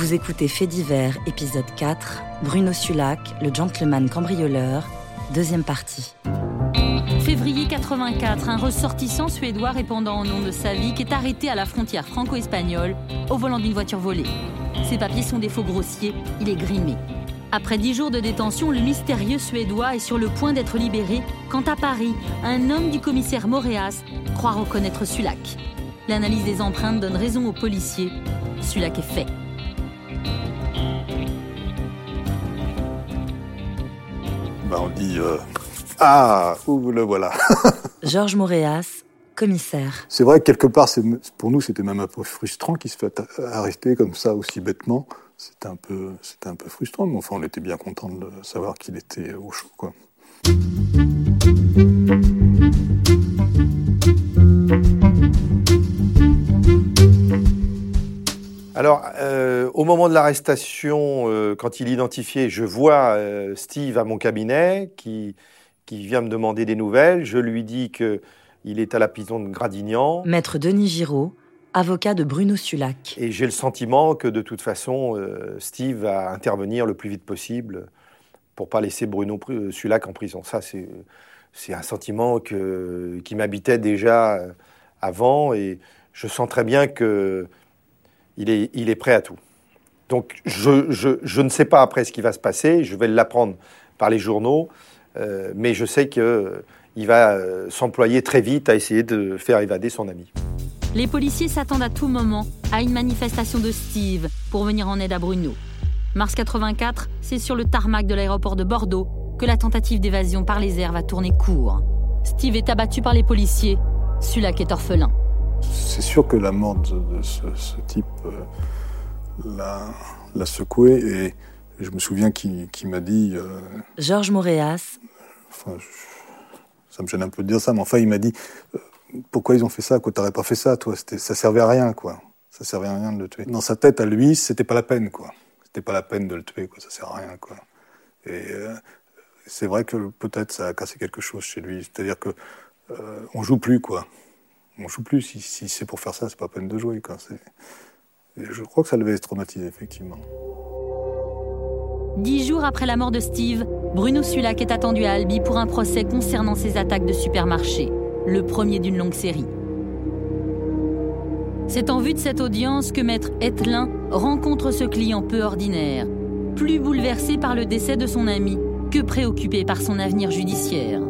Vous écoutez Fait divers, épisode 4, Bruno Sulac, le gentleman cambrioleur, deuxième partie. Février 84, un ressortissant suédois répondant au nom de sa vie qui est arrêté à la frontière franco-espagnole au volant d'une voiture volée. Ses papiers sont des faux grossiers, il est grimé. Après dix jours de détention, le mystérieux Suédois est sur le point d'être libéré quand à Paris, un homme du commissaire Moréas croit reconnaître Sulac. L'analyse des empreintes donne raison aux policiers. Sulac est fait. Bah, on dit euh, Ah, où le voilà Georges Moréas, commissaire. C'est vrai que quelque part, pour nous, c'était même un peu frustrant qu'il se fait arrêter comme ça aussi bêtement. C'était un peu, c'était un peu frustrant, mais enfin, on était bien content de savoir qu'il était au chaud, quoi. Alors, euh, au moment de l'arrestation, euh, quand il est identifié, je vois euh, Steve à mon cabinet qui, qui vient me demander des nouvelles. Je lui dis qu'il est à la prison de Gradignan. Maître Denis Giraud, avocat de Bruno Sulac. Et j'ai le sentiment que de toute façon, Steve va intervenir le plus vite possible pour pas laisser Bruno Sulac en prison. Ça, c'est, c'est un sentiment que, qui m'habitait déjà avant et je sens très bien que il est, prêt à tout. Donc je, ne sais pas après ce qui va se passer, je vais l'apprendre par les journaux, euh, mais je sais qu'il va euh, s'employer très vite à essayer de faire évader son ami. Les policiers s'attendent à tout moment à une manifestation de Steve pour venir en aide à Bruno. Mars 84, c'est sur le tarmac de l'aéroport de Bordeaux que la tentative d'évasion par les airs va tourner court. Steve est abattu par les policiers, Sulac est orphelin. C'est sûr que la mort de, ce, type euh, l'a secoué et je me souviens qu'il m'a dit. Euh, Georges Moréas. Enfin, ça me gêne un peu de dire ça, mais enfin, il m'a dit euh, pourquoi ils ont fait ça, quoi, t'aurais pas fait ça, toi, ça servait à rien, quoi. Ça servait à rien de le tuer. Dans sa tête, à lui, c'était pas la peine, quoi. C'était pas la peine de le tuer, quoi, ça sert à rien, quoi. Et c'est vrai que peut-être ça a cassé quelque chose chez lui, c'est-à-dire que on joue plus, quoi on joue plus. Si, c'est pour faire ça, c'est pas peine de jouer. Je crois que ça devait être traumatisé, effectivement. Dix jours après la mort de Steve, Bruno Sulac est attendu à Albi pour un procès concernant ses attaques de supermarché, le premier d'une longue série. C'est en vue de cette audience que Maître Etlin rencontre ce client peu ordinaire, plus bouleversé par le décès de son ami que préoccupé par son avenir judiciaire.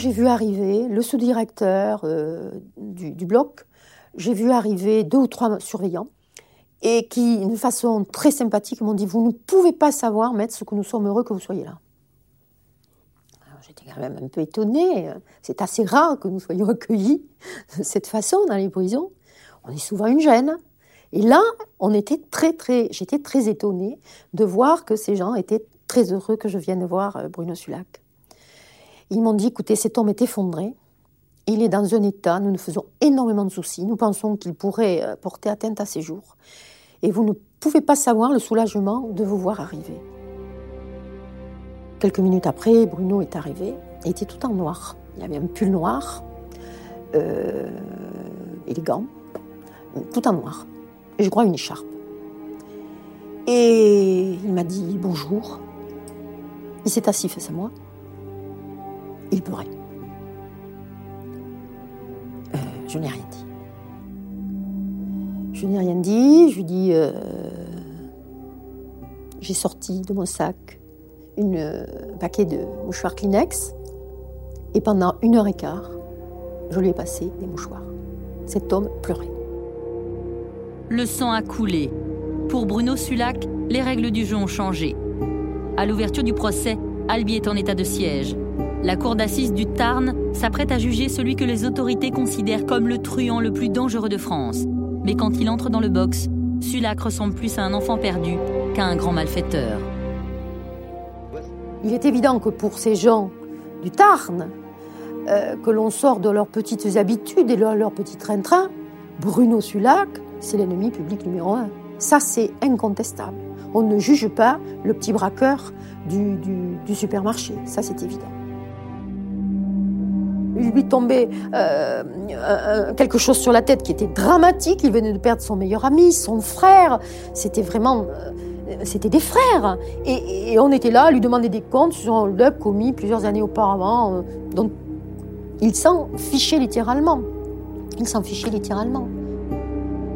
J'ai vu arriver le sous-directeur euh, du, bloc, j'ai vu arriver deux ou trois surveillants, et qui, d'une façon très sympathique, m'ont dit Vous ne pouvez pas savoir, maître, ce que nous sommes heureux que vous soyez là. J'étais quand même un peu étonnée. C'est assez rare que nous soyons accueillis de cette façon dans les prisons. On est souvent une gêne. Et là, on était très, très, j'étais très étonnée de voir que ces gens étaient très heureux que je vienne voir euh, Bruno Sulac. Ils m'ont dit, écoutez, cet homme est effondré. Il est dans un état, nous nous faisons énormément de soucis. Nous pensons qu'il pourrait euh, porter atteinte à ses jours. Et vous ne pouvez pas savoir le soulagement de vous voir arriver. Quelques minutes après, Bruno est arrivé. Il était tout en noir. Il avait un pull noir, euh, élégant, tout en noir. Et je crois une écharpe. Et il m'a dit bonjour. Il s'est assis face à moi. Il pleurait. Euh, je n'ai rien dit. Je n'ai rien dit. Je lui dis euh, j'ai sorti de mon sac un euh, paquet de mouchoirs Kleenex et pendant une heure et quart, je lui ai passé des mouchoirs. Cet homme pleurait. Le sang a coulé. Pour Bruno Sulac, les règles du jeu ont changé. À l'ouverture du procès, Albi est en état de siège. La cour d'assises du Tarn s'apprête à juger celui que les autorités considèrent comme le truand le plus dangereux de France. Mais quand il entre dans le box, Sulac ressemble plus à un enfant perdu qu'à un grand malfaiteur. Il est évident que pour ces gens du Tarn, euh, que l'on sort de leurs petites habitudes et de leur petit train-train, Bruno Sulac, c'est l'ennemi public numéro un. Ça, c'est incontestable. On ne juge pas le petit braqueur du supermarché. Ça, c'est évident. Il lui tombait quelque chose sur la tête qui était dramatique. Il venait de perdre son meilleur ami, son frère. C'était vraiment c'était des frères. Et, on était là à lui demander des comptes sur un hold-up commis plusieurs années auparavant. Donc, il s'en fichait littéralement. Il s'en fichait littéralement.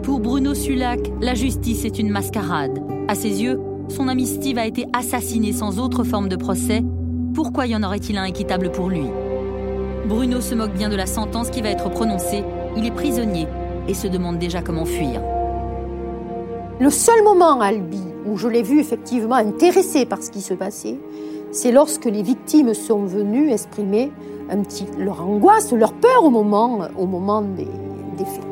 Pour Bruno Sulac, la justice est une mascarade. À ses yeux, son ami Steve a été assassiné sans autre forme de procès. Pourquoi y en aurait-il un équitable pour lui? Bruno se moque bien de la sentence qui va être prononcée. Il est prisonnier et se demande déjà comment fuir. Le seul moment, Albi, où je l'ai vu effectivement intéressé par ce qui se passait, c'est lorsque les victimes sont venues exprimer un petit, leur angoisse, leur peur au moment, au moment des, des faits.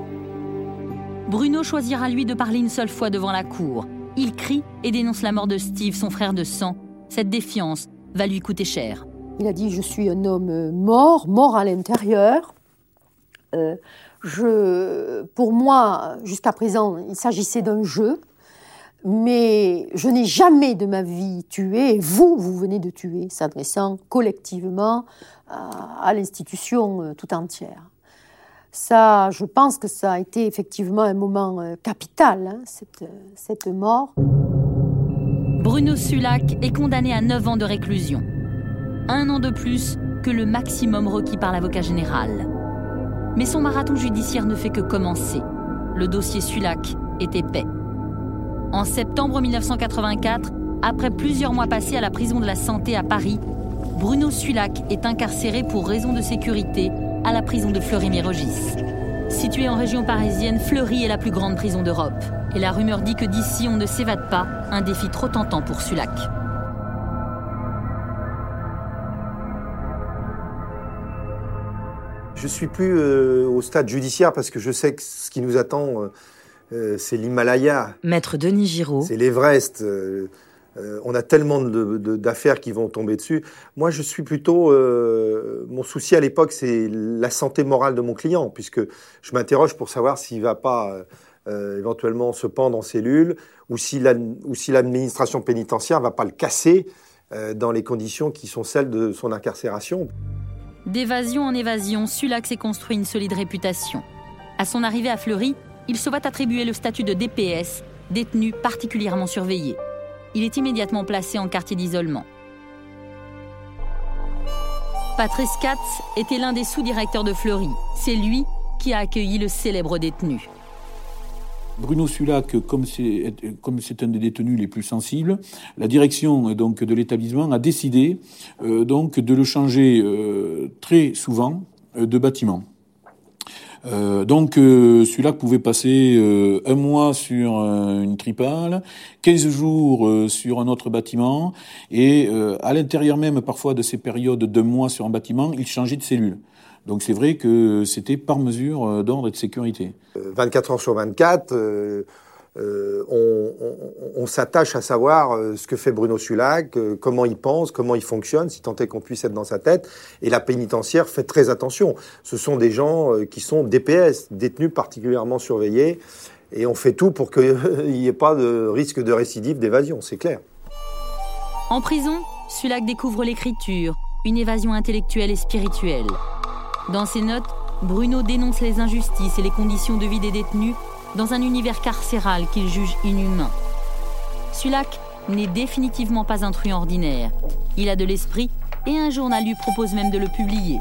Bruno choisira lui de parler une seule fois devant la cour. Il crie et dénonce la mort de Steve, son frère de sang. Cette défiance va lui coûter cher. Il a dit Je suis un homme mort, mort à l'intérieur. Euh, pour moi, jusqu'à présent, il s'agissait d'un jeu mais je n'ai jamais de ma vie tué, vous, vous venez de tuer, s'adressant collectivement à, l'institution euh, tout entière. Ça, je pense que ça a été effectivement un moment euh, capital, hein, cette, cette mort. Bruno Sulac est condamné à 9 ans de réclusion. Un an de plus que le maximum requis par l'avocat général. Mais son marathon judiciaire ne fait que commencer. Le dossier Sulac est épais. En septembre 1984, après plusieurs mois passés à la prison de la Santé à Paris, Bruno Sulac est incarcéré pour raison de sécurité à la prison de Fleury-Mérogis. Située en région parisienne, Fleury est la plus grande prison d'Europe. Et la rumeur dit que d'ici on ne s'évade pas, un défi trop tentant pour Sulac. Je suis plus euh, au stade judiciaire parce que je sais que ce qui nous attend, euh, euh, c'est l'Himalaya. Maître Denis Giraud. C'est l'Everest. Euh, on a tellement d'affaires qui vont tomber dessus. Moi, je suis plutôt. mon souci à l'époque, c'est la santé morale de mon client, puisque je m'interroge pour savoir s'il va pas éventuellement se pendre en cellule, ou si l'administration pénitentiaire va pas le casser dans les conditions qui sont celles de son incarcération. D'évasion en évasion, Sulac s'est construit une solide réputation. À son arrivée à Fleury, il se voit attribuer le statut de DPS, détenu particulièrement surveillé. Il est immédiatement placé en quartier d'isolement. Patrice Katz était l'un des sous-directeurs de Fleury. C'est lui qui a accueilli le célèbre détenu. Bruno Sulac, comme c'est un des détenus les plus sensibles, la direction de l'établissement a décidé euh, de le changer euh, très souvent euh, de bâtiment. Donc euh, celui-là pouvait passer un mois sur une tripale, 15 jours sur un autre bâtiment, et à l'intérieur même parfois de ces périodes de mois sur un bâtiment, il changeait de cellule. Donc c'est vrai que c'était par mesure d'ordre et de sécurité. 24 heures sur 24, euh, on, s'attache à savoir euh, ce que fait Bruno Sulac, euh, comment il pense, comment il fonctionne, si tant est qu'on puisse être dans sa tête. Et la pénitentiaire fait très attention. Ce sont des gens qui sont DPS, détenus particulièrement surveillés, et on fait tout pour qu'il n'y ait pas de risque de récidive, d'évasion, c'est clair. En prison, Sulac découvre l'écriture, une évasion intellectuelle et spirituelle. Dans ses notes, Bruno dénonce les injustices et les conditions de vie des détenus dans un univers carcéral qu'il juge inhumain. Sulac n'est définitivement pas un truand ordinaire. Il a de l'esprit et un journal lui propose même de le publier.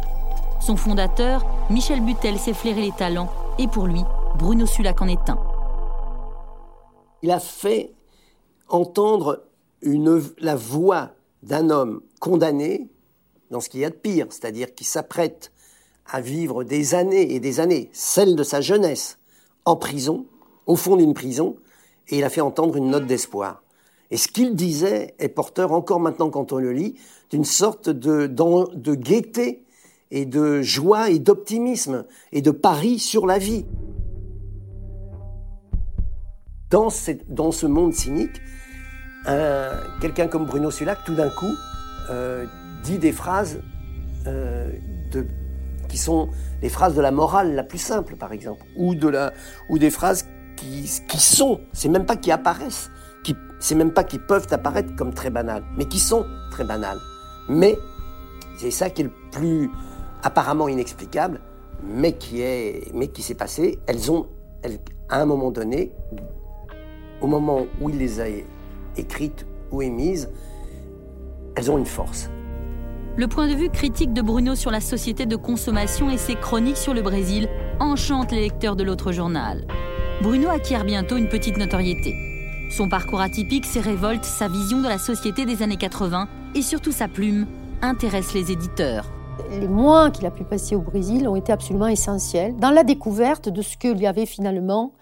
Son fondateur, Michel Butel, s'est flairé les talents et pour lui, Bruno Sulac en est un. Il a fait entendre la voix d'un homme condamné dans ce qu'il y a de pire, c'est-à-dire qui s'apprête à vivre des années et des années, celles de sa jeunesse, en prison, au fond d'une prison, et il a fait entendre une note d'espoir. Et ce qu'il disait est porteur, encore maintenant quand on le lit, d'une sorte de, de gaieté et de joie et d'optimisme et de pari sur la vie. Dans, dans ce monde cynique, quelqu'un comme Bruno Sulac, tout d'un coup, euh, dit des phrases euh, de, qui sont les phrases de la morale la plus simple, par exemple, ou, de la, ou des phrases qui, qui sont, c'est même pas qui apparaissent, qui, c'est même pas qui peuvent apparaître comme très banales, mais qui sont très banales. Mais c'est ça qui est le plus apparemment inexplicable, mais qui est, mais qui s'est passé. Elles ont, à un moment donné, au moment où il les a écrites ou émises, elles ont une force. Le point de vue critique de Bruno sur la société de consommation et ses chroniques sur le Brésil enchantent les lecteurs de l'autre journal. Bruno acquiert bientôt une petite notoriété. Son parcours atypique, ses révoltes, sa vision de la société des années 80 et surtout sa plume intéressent les éditeurs. Les mois qu'il a pu passer au Brésil ont été absolument essentiels dans la découverte de ce qu'il y avait finalement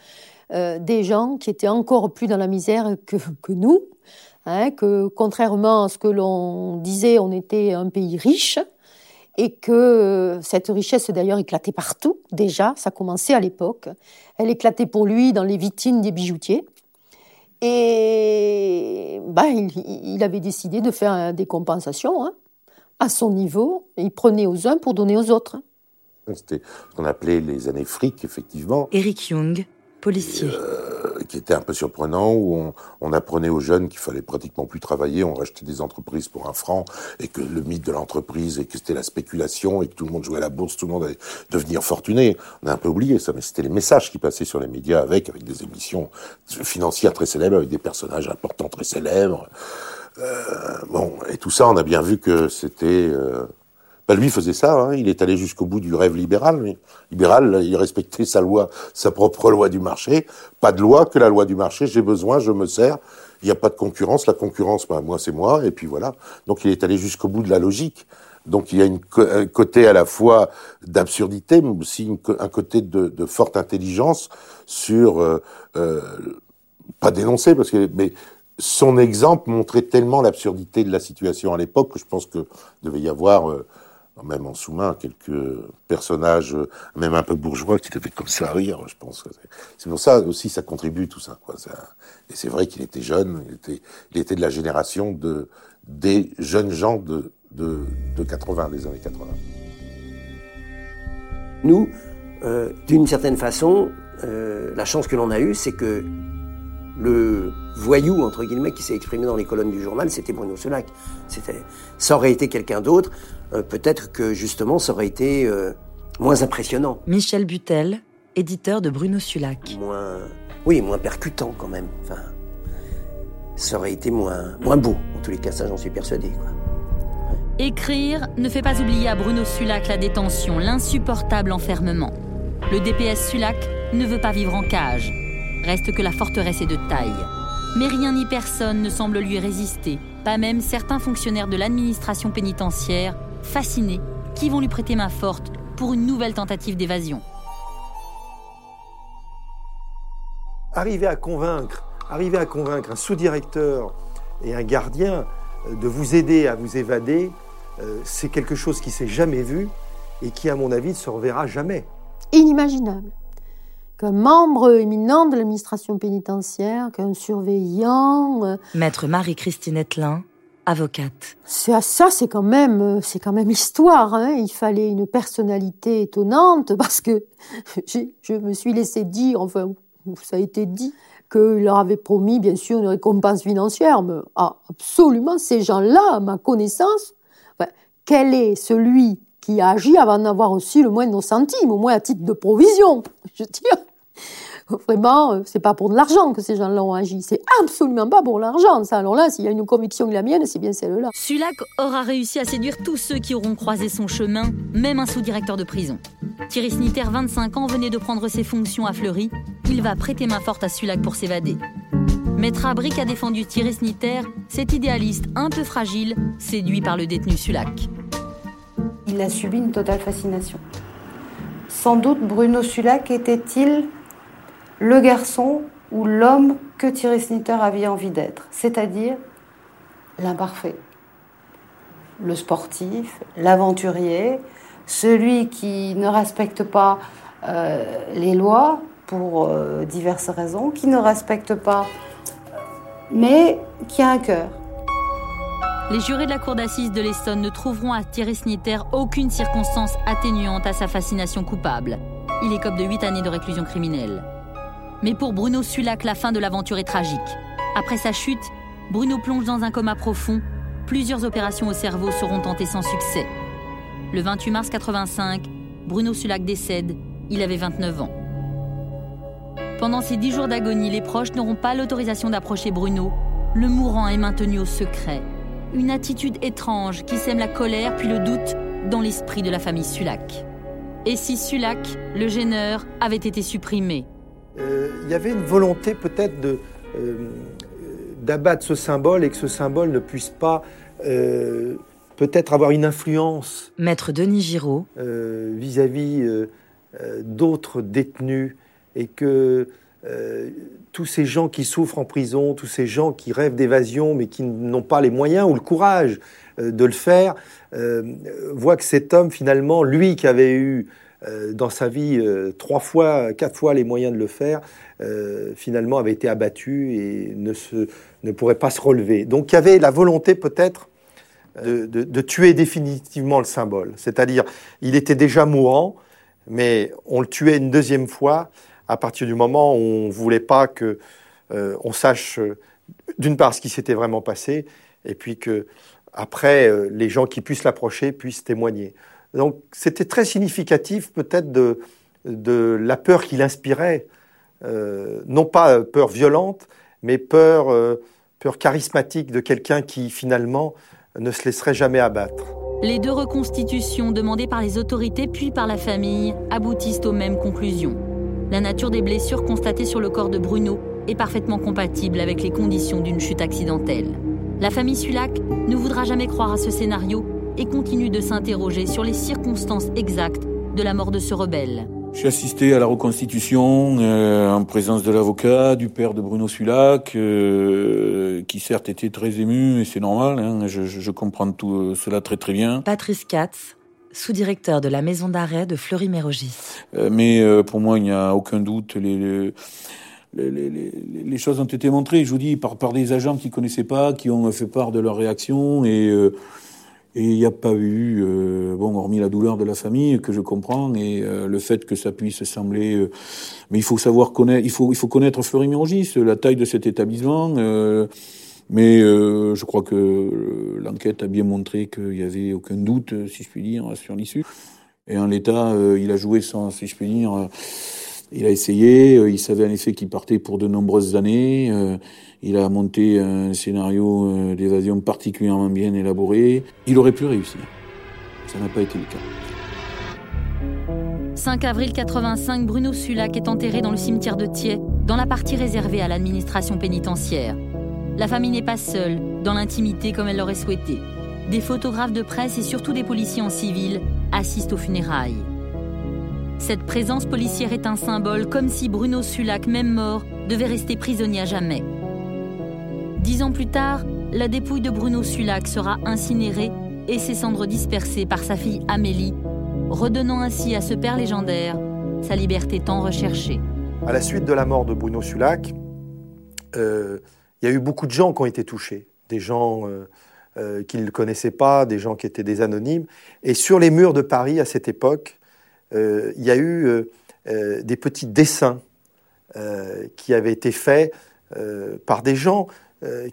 euh, des gens qui étaient encore plus dans la misère que, que nous, hein, que contrairement à ce que l'on disait, on était un pays riche et que cette richesse d'ailleurs éclatait partout déjà, ça commençait à l'époque. Elle éclatait pour lui dans les vitrines des bijoutiers. Et bah, il, avait décidé de faire des compensations hein, à son niveau. il prenait aux uns pour donner aux autres. C'était ce qu'on appelait les années fric, effectivement. Eric Young, policier. Euh, qui était un peu surprenant, où on, on apprenait aux jeunes qu'il fallait pratiquement plus travailler, on rachetait des entreprises pour un franc, et que le mythe de l'entreprise, et que c'était la spéculation, et que tout le monde jouait à la bourse, tout le monde allait devenir fortuné. On a un peu oublié ça, mais c'était les messages qui passaient sur les médias avec, avec des émissions financières très célèbres, avec des personnages importants très célèbres. Euh, bon, et tout ça, on a bien vu que c'était... Euh, bah, lui faisait ça, hein. il est allé jusqu'au bout du rêve libéral. Mais libéral, il respectait sa loi, sa propre loi du marché. Pas de loi que la loi du marché. J'ai besoin, je me sers. Il n'y a pas de concurrence. La concurrence, bah, moi c'est moi, et puis voilà. Donc il est allé jusqu'au bout de la logique. Donc il y a une, un côté à la fois d'absurdité, mais aussi un côté de, de, forte intelligence sur euh, euh, pas dénoncer parce que mais son exemple montrait tellement l'absurdité de la situation à l'époque que je pense que devait y avoir euh, même en sous-main, quelques personnages, même un peu bourgeois, qui devaient comme ça rire, je pense. C'est pour ça aussi, ça contribue tout ça. Et c'est vrai qu'il était jeune, il était, de la génération de, des jeunes gens de 80, des années 80. Nous, euh, d'une certaine façon, euh, la chance que l'on a eue, c'est que le voyou, entre guillemets, qui s'est exprimé dans les colonnes du journal, c'était Bruno Solac. C'était, ça aurait été quelqu'un d'autre, euh, peut-être que justement, ça aurait été euh, moins impressionnant. Michel Butel, éditeur de Bruno Sulac. Moins, oui, moins percutant quand même. Enfin, ça aurait été moins, moins beau. En tous les cas, ça, j'en suis persuadé. Écrire ne fait pas oublier à Bruno Sulac la détention, l'insupportable enfermement. Le DPS Sulac ne veut pas vivre en cage. Reste que la forteresse est de taille. Mais rien ni personne ne semble lui résister, pas même certains fonctionnaires de l'administration pénitentiaire, fascinés, qui vont lui prêter main forte pour une nouvelle tentative d'évasion. Arriver à convaincre, arriver à convaincre un sous-directeur et un gardien euh, de vous aider à vous évader, euh, c'est quelque chose qui s'est jamais vu et qui, à mon avis, ne se reverra jamais. Inimaginable qu'un membre éminent de l'administration pénitentiaire, qu'un surveillant. Euh, Maître Marie-Christine Etlin, avocate. Ça, ça c'est quand même, euh, c'est quand même histoire. Hein. Il fallait une personnalité étonnante parce que je me suis laissé dire, enfin, ça a été dit, qu'il leur avait promis, bien sûr, une récompense financière. Mais ah, absolument, ces gens-là, à ma connaissance, quel est celui qui a agi avant d'avoir aussi le moindre centime, au moins à titre de provision Je veux dire, Vraiment, euh, c'est pas pour de l'argent que ces gens-là ont agi. C'est absolument pas pour l'argent. Ça, alors là, s'il y a une conviction que la mienne, c'est bien celle-là. Sulac aura réussi à séduire tous ceux qui auront croisé son chemin, même un sous-directeur de prison. Thierry Sniter, 25 ans, venait de prendre ses fonctions à Fleury. Il va prêter main forte à Sulac pour s'évader. Maître Abric a défendu Thierry Sniter, cet idéaliste un peu fragile, séduit par le détenu Sulac. Il a subi une totale fascination. Sans doute Bruno Sulac était-il le garçon ou l'homme que Thierry Snitter avait envie d'être, c'est-à-dire l'imparfait, le sportif, l'aventurier, celui qui ne respecte pas euh, les lois pour euh, diverses raisons, qui ne respecte pas, mais qui a un cœur. Les jurés de la cour d'assises de l'Essonne ne trouveront à Thierry Snitter aucune circonstance atténuante à sa fascination coupable. Il écope de 8 années de réclusion criminelle. Mais pour Bruno Sulac, la fin de l'aventure est tragique. Après sa chute, Bruno plonge dans un coma profond. Plusieurs opérations au cerveau seront tentées sans succès. Le 28 mars 85, Bruno Sulac décède. Il avait 29 ans. Pendant ces dix jours d'agonie, les proches n'auront pas l'autorisation d'approcher Bruno. Le mourant est maintenu au secret. Une attitude étrange qui sème la colère puis le doute dans l'esprit de la famille Sulac. Et si Sulac, le gêneur, avait été supprimé? Il y avait une volonté peut-être de, euh, d'abattre ce symbole et que ce symbole ne puisse pas euh, peut-être avoir une influence. Maître Denis Giraud. vis-à-vis d'autres détenus et que tous ces gens qui souffrent en prison, tous ces gens qui rêvent d'évasion mais qui n'ont pas les moyens ou le courage de le faire, voient que cet homme finalement, lui qui avait eu euh, dans sa vie euh, trois fois, quatre fois les moyens de le faire, euh, finalement avait été abattu et ne, se, ne pourrait pas se relever. Donc il y avait la volonté peut-être de, de, tuer définitivement le symbole. C'est-à-dire, il était déjà mourant, mais on le tuait une deuxième fois à partir du moment où on ne voulait pas que on sache d'une part ce qui s'était vraiment passé, et puis que après les gens qui puissent l'approcher puissent témoigner. Donc c'était très significatif peut-être de, la peur qu'il inspirait, euh, non pas peur violente, mais peur, euh, peur charismatique de quelqu'un qui finalement ne se laisserait jamais abattre. Les deux reconstitutions demandées par les autorités puis par la famille aboutissent aux mêmes conclusions. La nature des blessures constatées sur le corps de Bruno est parfaitement compatible avec les conditions d'une chute accidentelle. La famille Sulac ne voudra jamais croire à ce scénario et continue de s'interroger sur les circonstances exactes de la mort de ce rebelle. J'ai assisté à la reconstitution euh, en présence de l'avocat, du père de Bruno Sulac, euh, qui certes était très ému, et c'est normal, hein, je, comprends tout euh, cela très très bien. Patrice Katz, sous-directeur de la maison d'arrêt de Fleury-Mérogis. mais pour moi, il n'y a aucun doute, les, les, choses ont été montrées, je vous dis, par, par des agents qui connaissaient pas, qui ont fait part de leur réaction, et et il n'y a pas eu, euh, bon, hormis la douleur de la famille que je comprends et euh, le fait que ça puisse sembler, euh, mais il faut savoir connaître, il faut il faut connaître Fleury-Mérogis, la taille de cet établissement. mais je crois que l'enquête a bien montré qu'il y avait aucun doute, si je puis dire, sur l'issue. Et en l'état, il a joué sans, si je puis dire il a essayé, euh, il savait en effet qu'il partait pour de nombreuses années. Euh, il a monté un scénario euh, d'évasion particulièrement bien élaboré. Il aurait pu réussir. Ça n'a pas été le cas. 5 avril 85, Bruno Sulac est enterré dans le cimetière de Thiers, dans la partie réservée à l'administration pénitentiaire. La famille n'est pas seule, dans l'intimité comme elle l'aurait souhaité. Des photographes de presse et surtout des policiers en civil assistent aux funérailles. Cette présence policière est un symbole, comme si Bruno Sulac, même mort, devait rester prisonnier à jamais. Dix ans plus tard, la dépouille de Bruno Sulac sera incinérée et ses cendres dispersées par sa fille Amélie, redonnant ainsi à ce père légendaire sa liberté tant recherchée. À la suite de la mort de Bruno Sulac, euh, il y a eu beaucoup de gens qui ont été touchés, des gens euh, euh, qui ne connaissaient pas, des gens qui étaient des anonymes. Et sur les murs de Paris à cette époque, il y a eu euh, euh, des petits dessins qui avaient été faits par des gens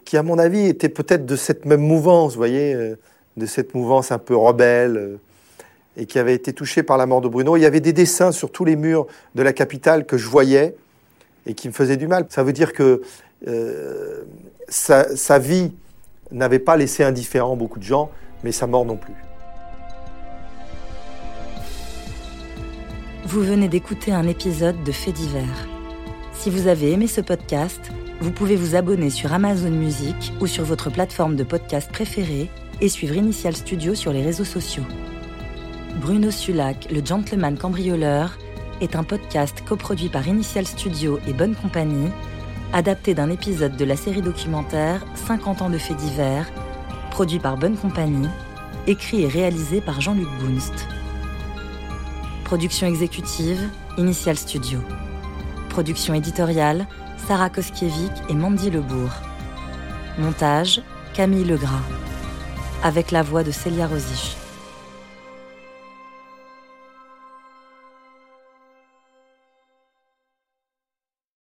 qui, à mon avis, étaient peut-être de cette même mouvance, vous voyez, de cette mouvance un peu rebelle et qui avaient été touchés par la mort de Bruno. Il y avait des dessins sur tous les murs de la capitale que je voyais et qui me faisaient du mal. Ça veut dire que sa vie n'avait pas laissé indifférent beaucoup de gens, mais sa mort non plus. Vous venez d'écouter un épisode de Faits divers. Si vous avez aimé ce podcast, vous pouvez vous abonner sur Amazon Music ou sur votre plateforme de podcast préférée et suivre Initial Studio sur les réseaux sociaux. Bruno Sulac, le gentleman cambrioleur, est un podcast coproduit par Initial Studio et Bonne Compagnie, adapté d'un épisode de la série documentaire 50 ans de faits divers, produit par Bonne Compagnie, écrit et réalisé par Jean-Luc Bounst. Production exécutive, Initial Studio. Production éditoriale, Sarah Koskiewicz et Mandy Lebourg. Montage, Camille Legras. Avec la voix de Célia Rosich.